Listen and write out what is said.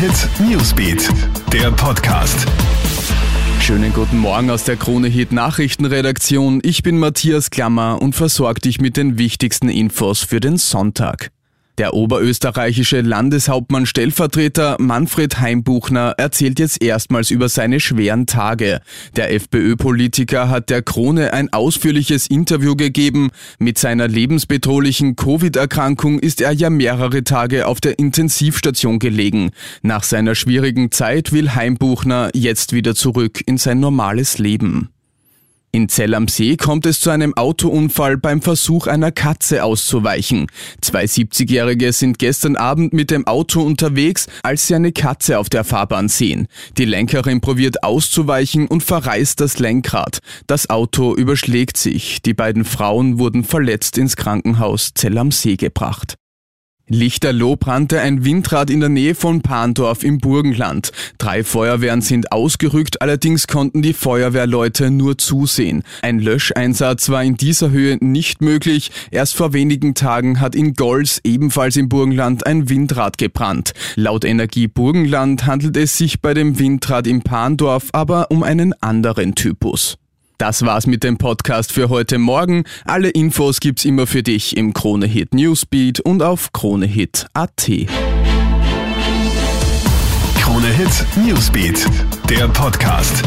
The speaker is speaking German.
Hit Newsbeat, der Podcast. Schönen guten Morgen aus der Krone Hit Nachrichtenredaktion. Ich bin Matthias Klammer und versorge dich mit den wichtigsten Infos für den Sonntag. Der oberösterreichische Landeshauptmann Stellvertreter Manfred Heimbuchner erzählt jetzt erstmals über seine schweren Tage. Der FPÖ-Politiker hat der Krone ein ausführliches Interview gegeben. Mit seiner lebensbedrohlichen Covid-Erkrankung ist er ja mehrere Tage auf der Intensivstation gelegen. Nach seiner schwierigen Zeit will Heimbuchner jetzt wieder zurück in sein normales Leben. In Zell am See kommt es zu einem Autounfall beim Versuch einer Katze auszuweichen. Zwei 70-Jährige sind gestern Abend mit dem Auto unterwegs, als sie eine Katze auf der Fahrbahn sehen. Die Lenkerin probiert auszuweichen und verreißt das Lenkrad. Das Auto überschlägt sich. Die beiden Frauen wurden verletzt ins Krankenhaus Zell am See gebracht. Lichterloh brannte ein Windrad in der Nähe von Pandorf im Burgenland. Drei Feuerwehren sind ausgerückt, allerdings konnten die Feuerwehrleute nur zusehen. Ein Löscheinsatz war in dieser Höhe nicht möglich. Erst vor wenigen Tagen hat in Golz, ebenfalls im Burgenland, ein Windrad gebrannt. Laut Energie Burgenland handelt es sich bei dem Windrad im Pandorf aber um einen anderen Typus. Das war's mit dem Podcast für heute Morgen. Alle Infos gibt's immer für dich im Kronehit Newsbeat und auf kronehit.at. Kronehit Newsbeat, der Podcast.